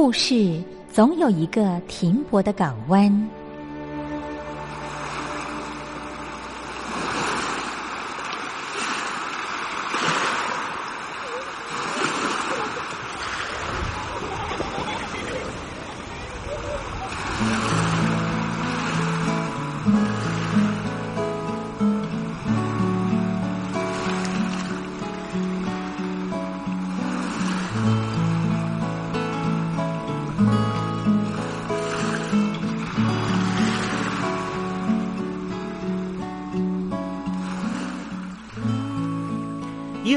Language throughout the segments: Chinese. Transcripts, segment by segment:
故事总有一个停泊的港湾。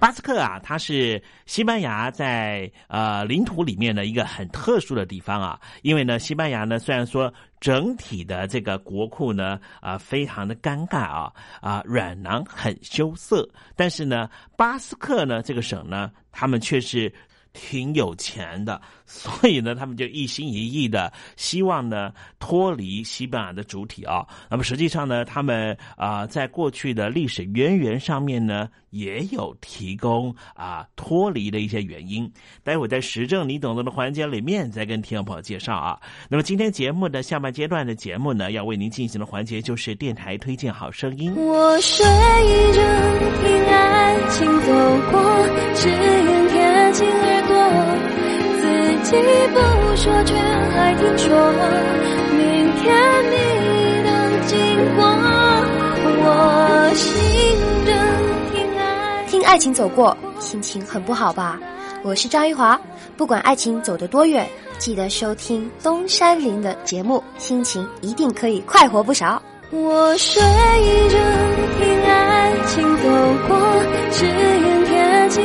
巴斯克啊，它是西班牙在呃领土里面的一个很特殊的地方啊。因为呢，西班牙呢虽然说整体的这个国库呢啊非常的尴尬啊啊软囊很羞涩，但是呢，巴斯克呢这个省呢，他们却是。挺有钱的，所以呢，他们就一心一意的希望呢脱离西班牙的主体啊。那么实际上呢，他们啊在过去的历史渊源上面呢，也有提供啊脱离的一些原因。待会在时政你懂得的环节里面再跟听众朋友介绍啊。那么今天节目的下半阶段的节目呢，要为您进行的环节就是电台推荐好声音。我睡着听爱情走过，只愿贴近，自己不说却还听说，明天你能经过，我醒着听爱。听爱情走过，心情很不好吧？我是张玉华，不管爱情走得多远，记得收听东山林的节目，心情一定可以快活不少。我睡着听爱情走过，只愿贴近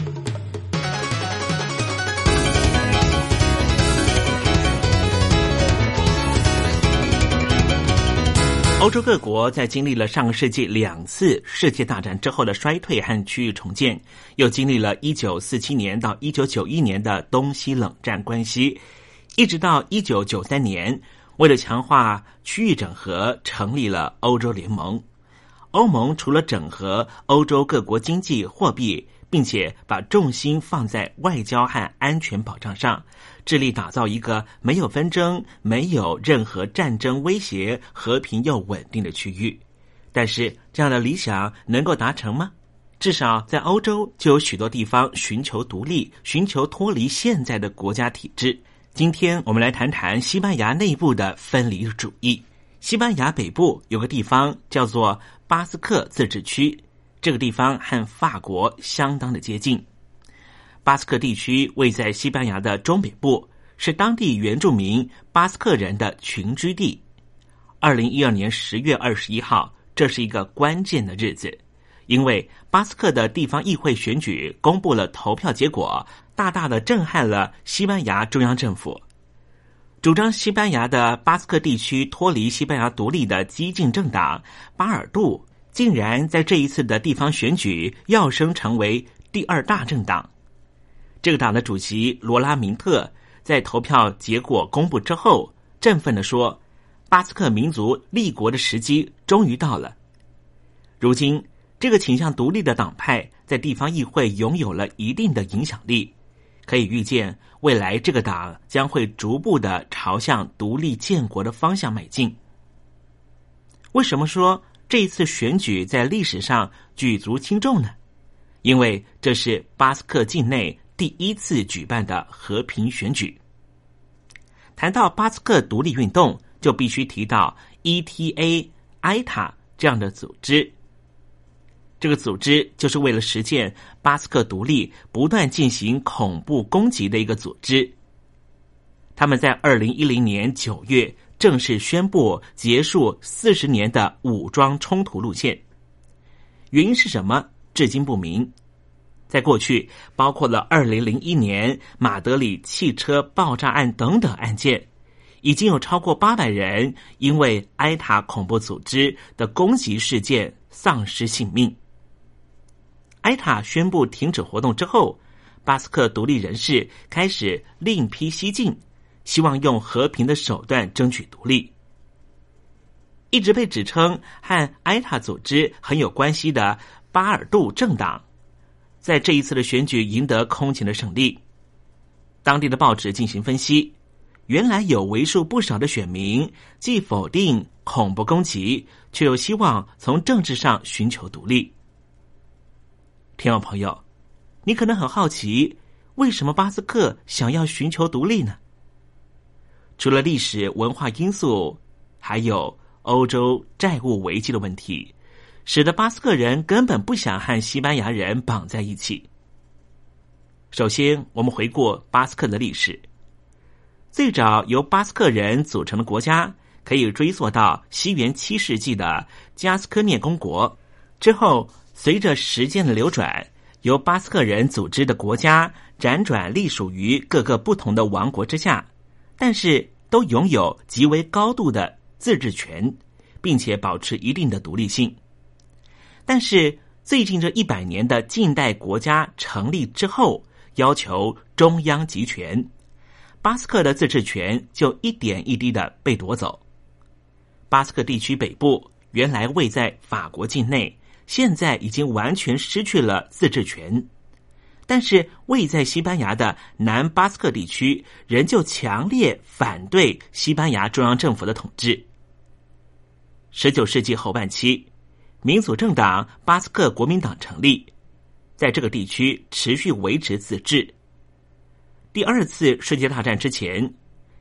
欧洲各国在经历了上个世纪两次世界大战之后的衰退和区域重建，又经历了一九四七年到一九九一年的东西冷战关系，一直到一九九三年，为了强化区域整合，成立了欧洲联盟。欧盟除了整合欧洲各国经济货币，并且把重心放在外交和安全保障上，致力打造一个没有纷争、没有任何战争威胁、和平又稳定的区域。但是，这样的理想能够达成吗？至少在欧洲，就有许多地方寻求独立，寻求脱离现在的国家体制。今天我们来谈谈西班牙内部的分离主义。西班牙北部有个地方叫做巴斯克自治区，这个地方和法国相当的接近。巴斯克地区位在西班牙的中北部，是当地原住民巴斯克人的群居地。二零一二年十月二十一号，这是一个关键的日子，因为巴斯克的地方议会选举公布了投票结果。大大的震撼了西班牙中央政府。主张西班牙的巴斯克地区脱离西班牙独立的激进政党巴尔杜，竟然在这一次的地方选举跃升成为第二大政党。这个党的主席罗拉明特在投票结果公布之后，振奋的说：“巴斯克民族立国的时机终于到了。”如今，这个倾向独立的党派在地方议会拥有了一定的影响力。可以预见，未来这个党将会逐步的朝向独立建国的方向迈进。为什么说这一次选举在历史上举足轻重呢？因为这是巴斯克境内第一次举办的和平选举。谈到巴斯克独立运动，就必须提到 ETA、埃塔这样的组织。这个组织就是为了实现巴斯克独立，不断进行恐怖攻击的一个组织。他们在二零一零年九月正式宣布结束四十年的武装冲突路线。原因是什么？至今不明。在过去，包括了二零零一年马德里汽车爆炸案等等案件，已经有超过八百人因为埃塔恐怖组织的攻击事件丧失性命。埃塔宣布停止活动之后，巴斯克独立人士开始另辟蹊径，希望用和平的手段争取独立。一直被指称和埃塔组织很有关系的巴尔杜政党，在这一次的选举赢得空前的胜利。当地的报纸进行分析，原来有为数不少的选民既否定恐怖攻击，却又希望从政治上寻求独立。听众朋友，你可能很好奇，为什么巴斯克想要寻求独立呢？除了历史文化因素，还有欧洲债务危机的问题，使得巴斯克人根本不想和西班牙人绑在一起。首先，我们回顾巴斯克的历史，最早由巴斯克人组成的国家，可以追溯到西元七世纪的加斯科涅公国之后。随着时间的流转，由巴斯克人组织的国家辗转隶属于各个不同的王国之下，但是都拥有极为高度的自治权，并且保持一定的独立性。但是最近这一百年的近代国家成立之后，要求中央集权，巴斯克的自治权就一点一滴的被夺走。巴斯克地区北部原来位在法国境内。现在已经完全失去了自治权，但是位在西班牙的南巴斯克地区仍旧强烈反对西班牙中央政府的统治。十九世纪后半期，民主政党巴斯克国民党成立，在这个地区持续维持自治。第二次世界大战之前，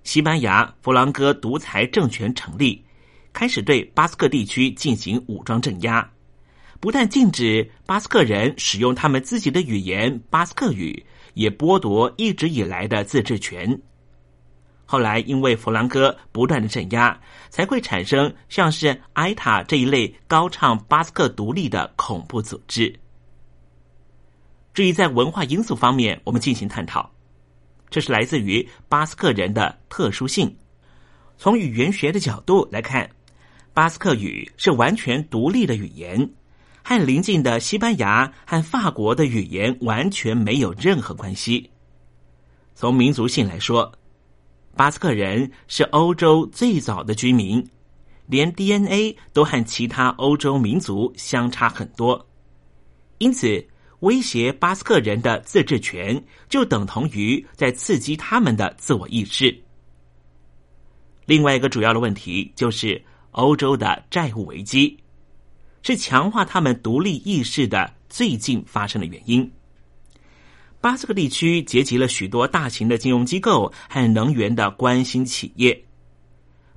西班牙弗朗哥独裁政权成立，开始对巴斯克地区进行武装镇压。不但禁止巴斯克人使用他们自己的语言巴斯克语，也剥夺一直以来的自治权。后来，因为弗兰哥不断的镇压，才会产生像是埃塔这一类高唱巴斯克独立的恐怖组织。至于在文化因素方面，我们进行探讨，这是来自于巴斯克人的特殊性。从语言学的角度来看，巴斯克语是完全独立的语言。和邻近的西班牙和法国的语言完全没有任何关系。从民族性来说，巴斯克人是欧洲最早的居民，连 DNA 都和其他欧洲民族相差很多，因此威胁巴斯克人的自治权，就等同于在刺激他们的自我意识。另外一个主要的问题就是欧洲的债务危机，是强化他们独立意识的最近发生的原因。巴斯克地区结集了许多大型的金融机构和能源的关心企业。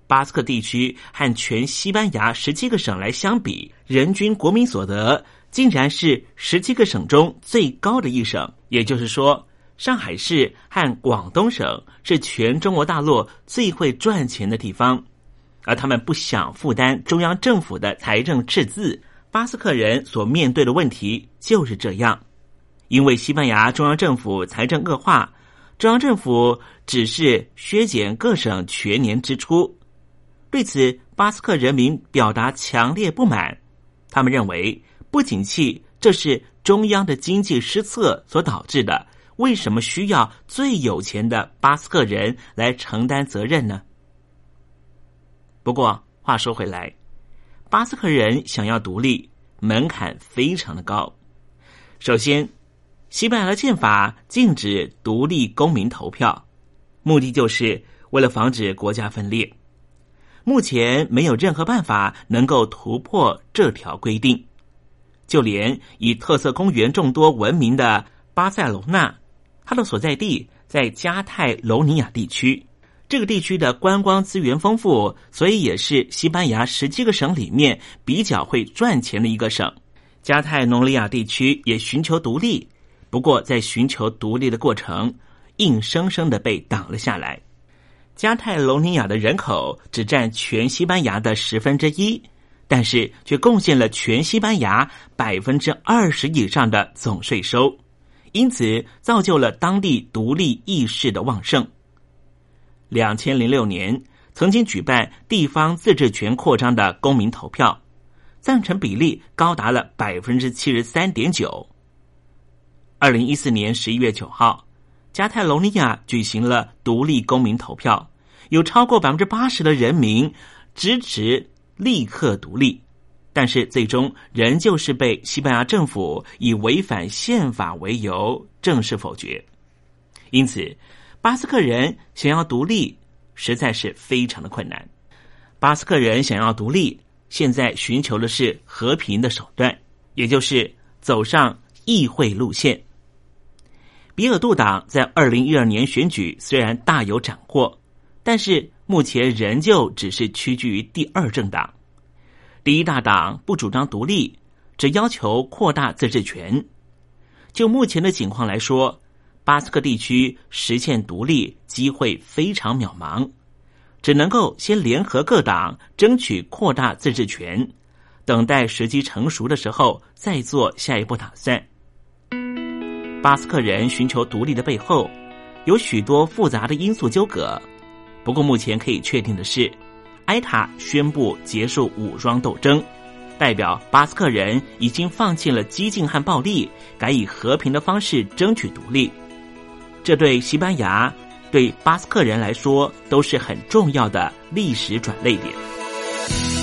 巴斯克地区和全西班牙十七个省来相比，人均国民所得竟然是十七个省中最高的一省。也就是说，上海市和广东省是全中国大陆最会赚钱的地方，而他们不想负担中央政府的财政赤字。巴斯克人所面对的问题就是这样。因为西班牙中央政府财政恶化，中央政府只是削减各省全年支出。对此，巴斯克人民表达强烈不满。他们认为不景气这是中央的经济失策所导致的。为什么需要最有钱的巴斯克人来承担责任呢？不过话说回来，巴斯克人想要独立，门槛非常的高。首先，西班牙的宪法禁止独立公民投票，目的就是为了防止国家分裂。目前没有任何办法能够突破这条规定，就连以特色公园众多闻名的巴塞罗那，它的所在地在加泰罗尼亚地区，这个地区的观光资源丰富，所以也是西班牙十七个省里面比较会赚钱的一个省。加泰罗尼亚地区也寻求独立。不过，在寻求独立的过程，硬生生的被挡了下来。加泰罗尼亚的人口只占全西班牙的十分之一，但是却贡献了全西班牙百分之二十以上的总税收，因此造就了当地独立意识的旺盛。两千零六年曾经举办地方自治权扩张的公民投票，赞成比例高达了百分之七十三点九。二零一四年十一月九号，加泰罗尼亚举行了独立公民投票，有超过百分之八十的人民支持立刻独立，但是最终仍旧是被西班牙政府以违反宪法为由正式否决。因此，巴斯克人想要独立实在是非常的困难。巴斯克人想要独立，现在寻求的是和平的手段，也就是走上议会路线。比尔杜党在二零一二年选举虽然大有斩获，但是目前仍旧只是屈居于第二政党。第一大党不主张独立，只要求扩大自治权。就目前的情况来说，巴斯克地区实现独立机会非常渺茫，只能够先联合各党争取扩大自治权，等待时机成熟的时候再做下一步打算。巴斯克人寻求独立的背后，有许多复杂的因素纠葛。不过，目前可以确定的是，埃塔宣布结束武装斗争，代表巴斯克人已经放弃了激进和暴力，改以和平的方式争取独立。这对西班牙、对巴斯克人来说都是很重要的历史转捩点。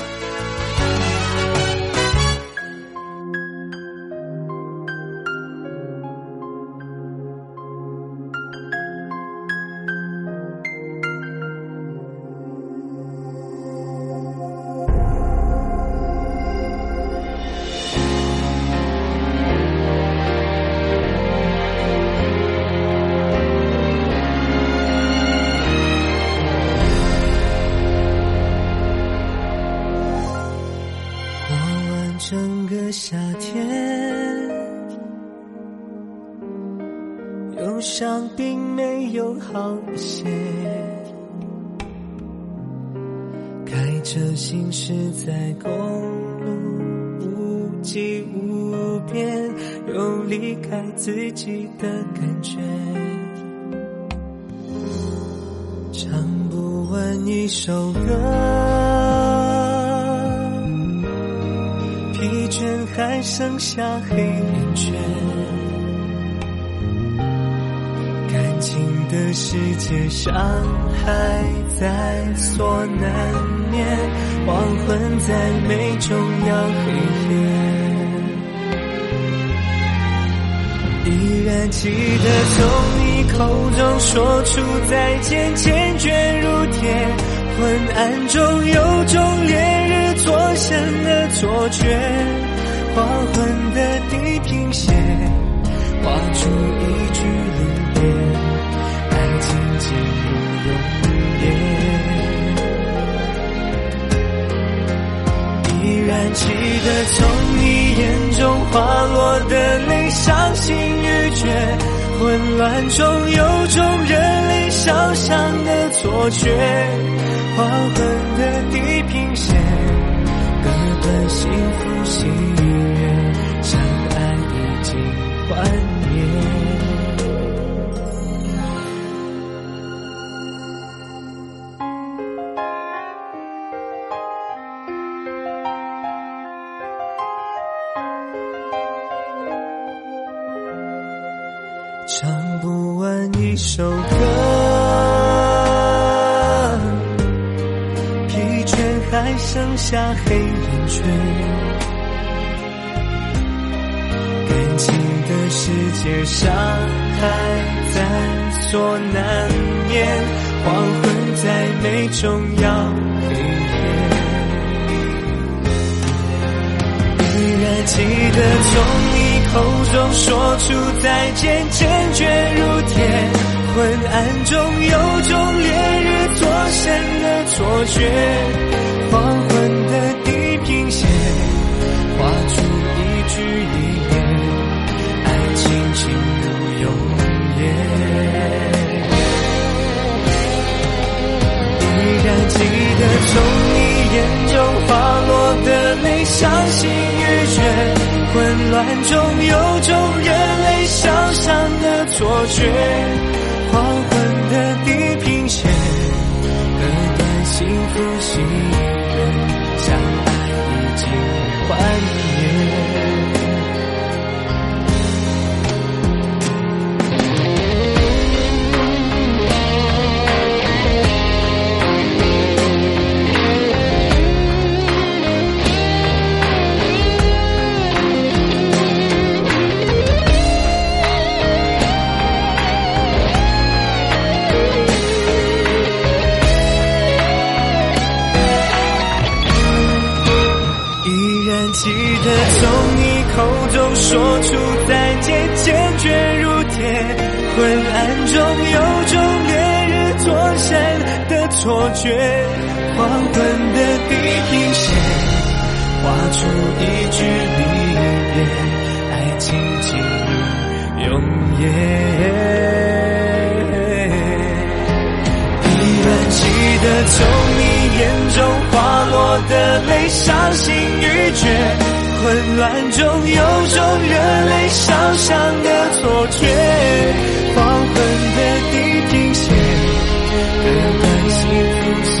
剩下黑眼圈，感情的世界伤害在所难免，黄昏再美终要黑夜。依然记得从你口中说出再见，坚决如铁。昏暗中有种烈日灼身的错觉，黄昏的地平线画出一句离别，爱情进入永夜。依然记得从你眼中滑落的泪，伤心。欲绝，混乱中有种热泪烧伤的错觉，黄昏的地平线，割断幸福喜悦，相爱已经幻灭。唱不完一首歌，疲倦还剩下黑眼圈，感情的世界伤还在所难免，黄昏再美终要黑夜。依然记得从你口中说出再见，坚决如铁。昏暗中有种烈日灼身的错觉，一句遗言，爱情进入永夜。依然记得从你眼中滑落的泪，伤心欲绝，混乱中有种热泪烧伤的错觉。的从你口中说出再见，坚决如铁。昏暗中有种烈日灼身的错觉，黄昏的地平线画出一句离别，爱情进入永夜。依然记得从你眼中滑落的泪，伤心欲绝。混乱中有种热泪烧伤的错觉，黄昏的地平线，割断幸福。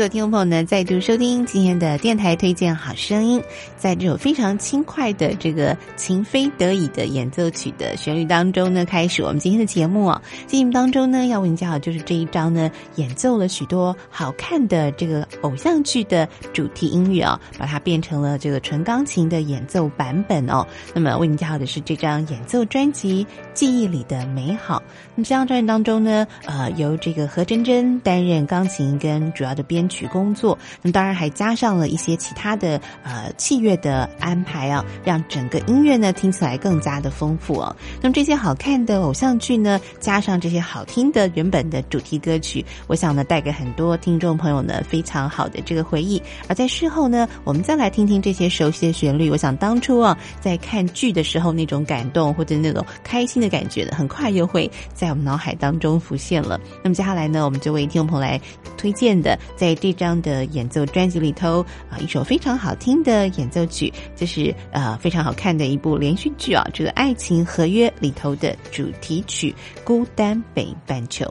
各位听众朋友呢，再度收听今天的电台推荐好声音。在这首非常轻快的这个情非得已的演奏曲的旋律当中呢，开始我们今天的节目啊。节目当中呢，要为您介绍就是这一章呢，演奏了许多好看的这个偶像剧的主题音乐啊，把它变成了这个纯钢琴的演奏版本哦。那么为您介绍的是这张演奏专辑《记忆里的美好》。那么这张专辑当中呢，呃，由这个何真真担任钢琴跟主要的编曲工作，那么当然还加上了一些其他的呃器乐的安排啊，让整个音乐呢听起来更加的丰富哦。那么这些好看的偶像剧呢，加上这些好听的原本的主题歌曲，我想呢带给很多听众朋友呢非常好的这个回忆。而在事后呢，我们再来听听这些熟悉的旋律，我想当初啊在看剧的时候那种感动或者那种开心的感觉呢，很快又会在我们脑海当中浮现了。那么接下来呢，我们就为听众朋友来推荐的，在这张的演奏专辑里头啊，一首非常好听的演奏曲，就是呃非常好看的一部连续剧啊，这个《爱情合约》里头的主题曲《孤单北半球》。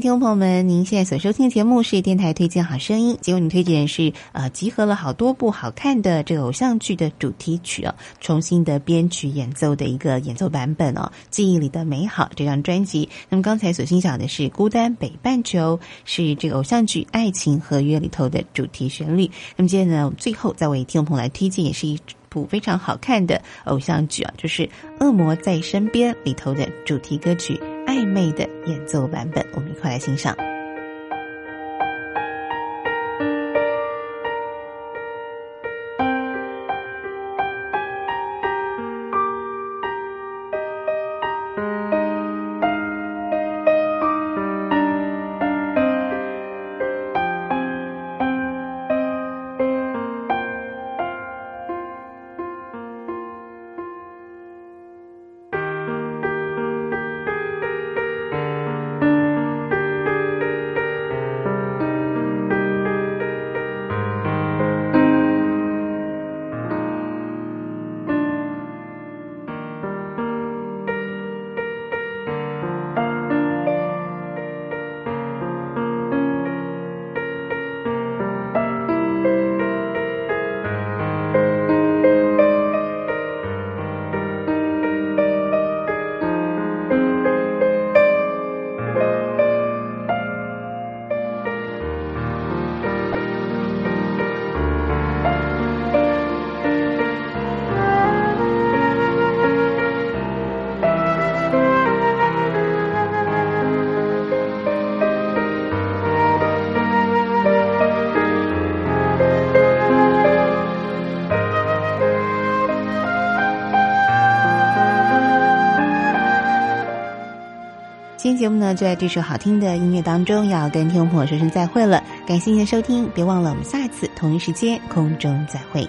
听众朋友们，您现在所收听的节目是电台推荐好声音，节目你推荐是呃集合了好多部好看的这个偶像剧的主题曲哦，重新的编曲演奏的一个演奏版本哦，记忆里的美好这张专辑。那么刚才所欣赏的是《孤单北半球》，是这个偶像剧《爱情合约》里头的主题旋律。那么接着呢，我们最后再为听众朋友来推荐，也是一部非常好看的偶像剧啊，就是《恶魔在身边》里头的主题歌曲。暧昧的演奏版本，我们一块来欣赏。节目呢，就在这首好听的音乐当中，要跟听众朋友说声再会了。感谢您的收听，别忘了我们下一次同一时间空中再会。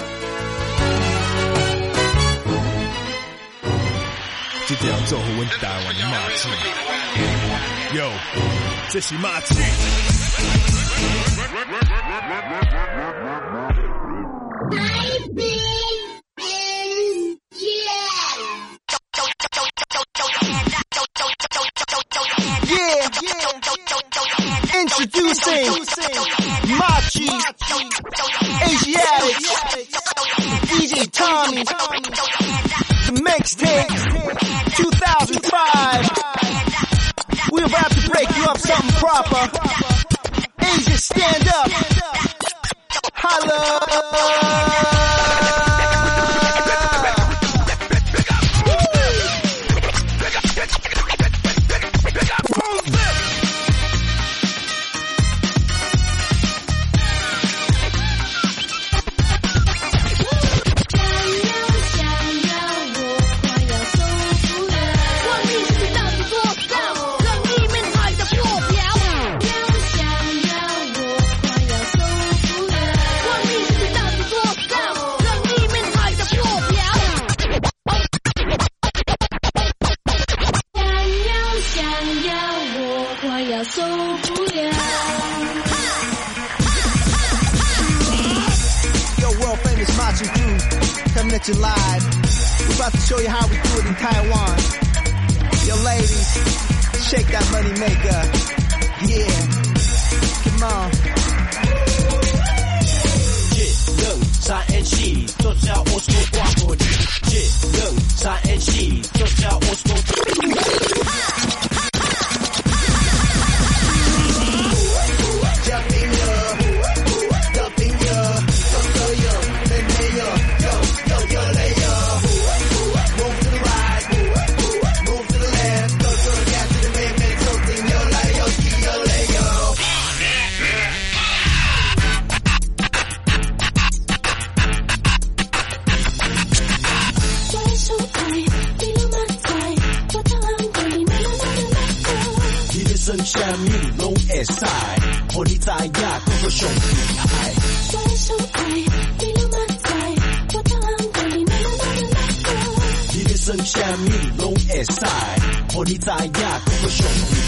你这样做好阮台湾的马子。Yo，这是马子。Introducing 马志 Asiatic Easy Tommy proper. And stand up. Holla. catch live. We're about to show you how we do it in Taiwan. Yo, ladies, shake that money maker. Yeah, come on. 六三 NC，这叫 old school 挂脖子。六三 NC，这叫 old school。兄弟嗨你流满载我的汗管你那么多的难过你的声响迷离弄 si 你在家哭个兄弟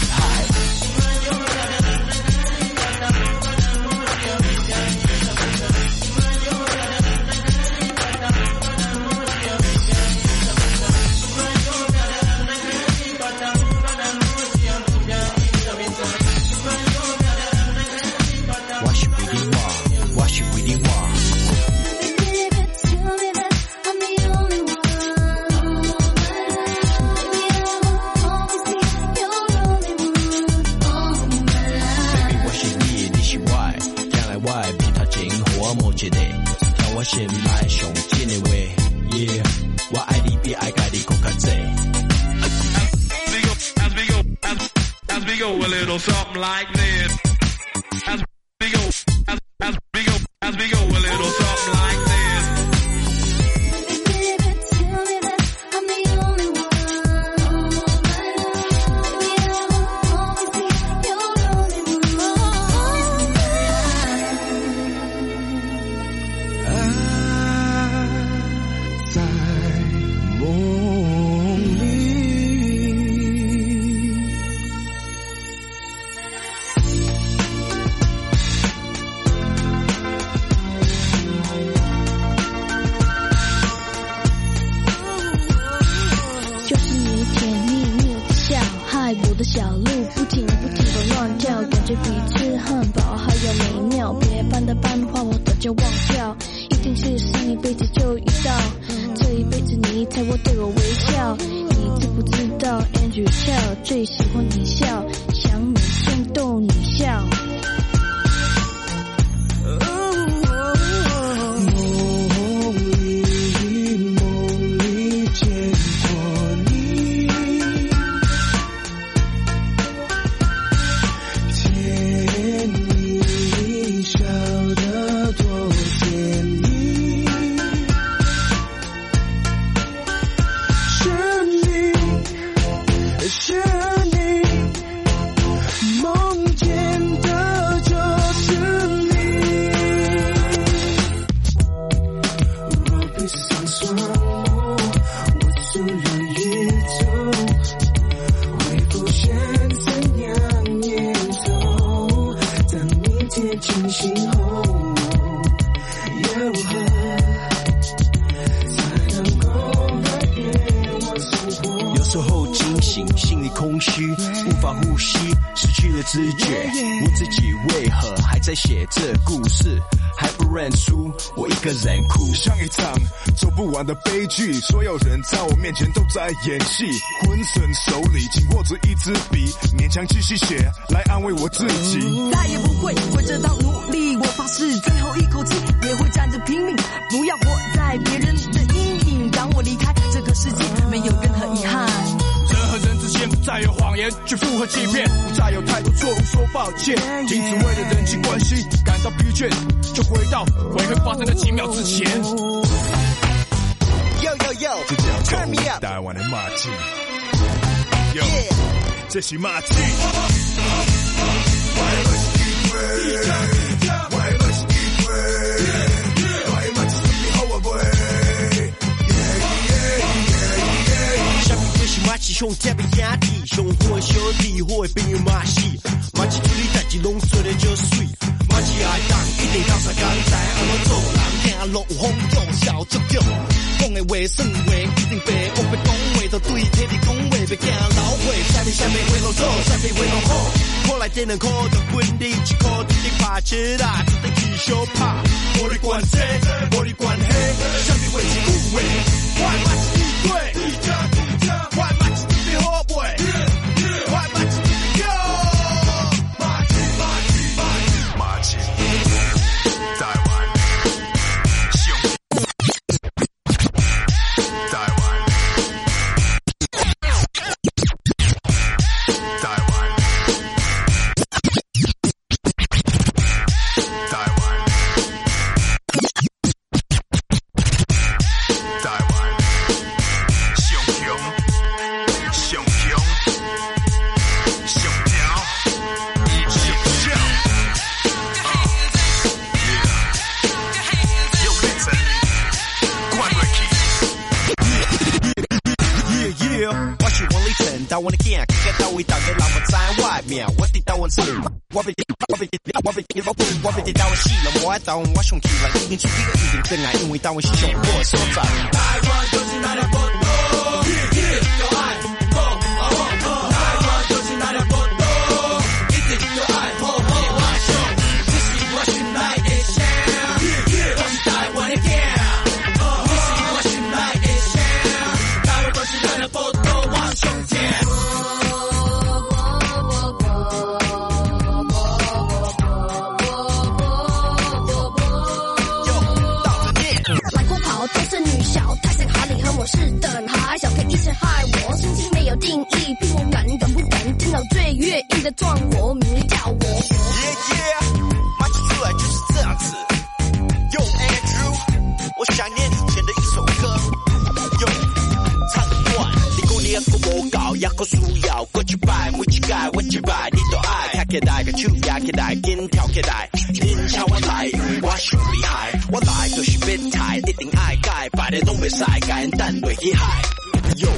所有人在我面前都在演戏，浑身手里紧握着一支笔，勉强继续写来安慰我自己。再也不会为这当努力，我发誓最后一口气也会站着拼命，不要活在别人的阴影。当我离开这个世界，没有任何遗憾。人和人之间不再有谎言去附和欺骗，不再有太多错误说抱歉，停止为了人际关系感到疲倦，就回到悔恨发生的几秒之前。台湾的马季。Yo，这是马季。什么鬼是马戏上特别兄弟，上好的小弟，好的朋友嘛是，马戏处理代志拢做得就水，马戏爱当一定到啥工知安怎做人，行路有风度，笑足足，讲的话算话一定白，我别讲话就对天地讲话，别惊老话，啥物啥物话拢做，啥物话拢好，我来点两块就分你一块，直直拍起来，直直去小拍，无你管这，无你管迄，啥物话是句话，我的马是地对。我马是特王立成，台湾的囝，看到位大家人我在外面，我伫台湾住，我被我被我被我被我被台湾死了，我爱台湾我上起来，一定出去个一定真爱，因为台湾是上好的所在。台湾就是那条国度，yeah yeah，有爱，是等还小，可以一直害我，心情没有定义，逼我敢敢不敢，听到最越硬的撞我，名字叫我。Yeah 马起出来就是这样子。Yo Andrew，我想念以前的一首歌。Yo，唱段，你讲你一個無教，一個需要，過去擺，每一屆，我一擺，你都愛。拍起來個手壓起來，緊跳起來，恁請我來，因為我上厲害，我來就是變態，Và để tôi 团队一海哟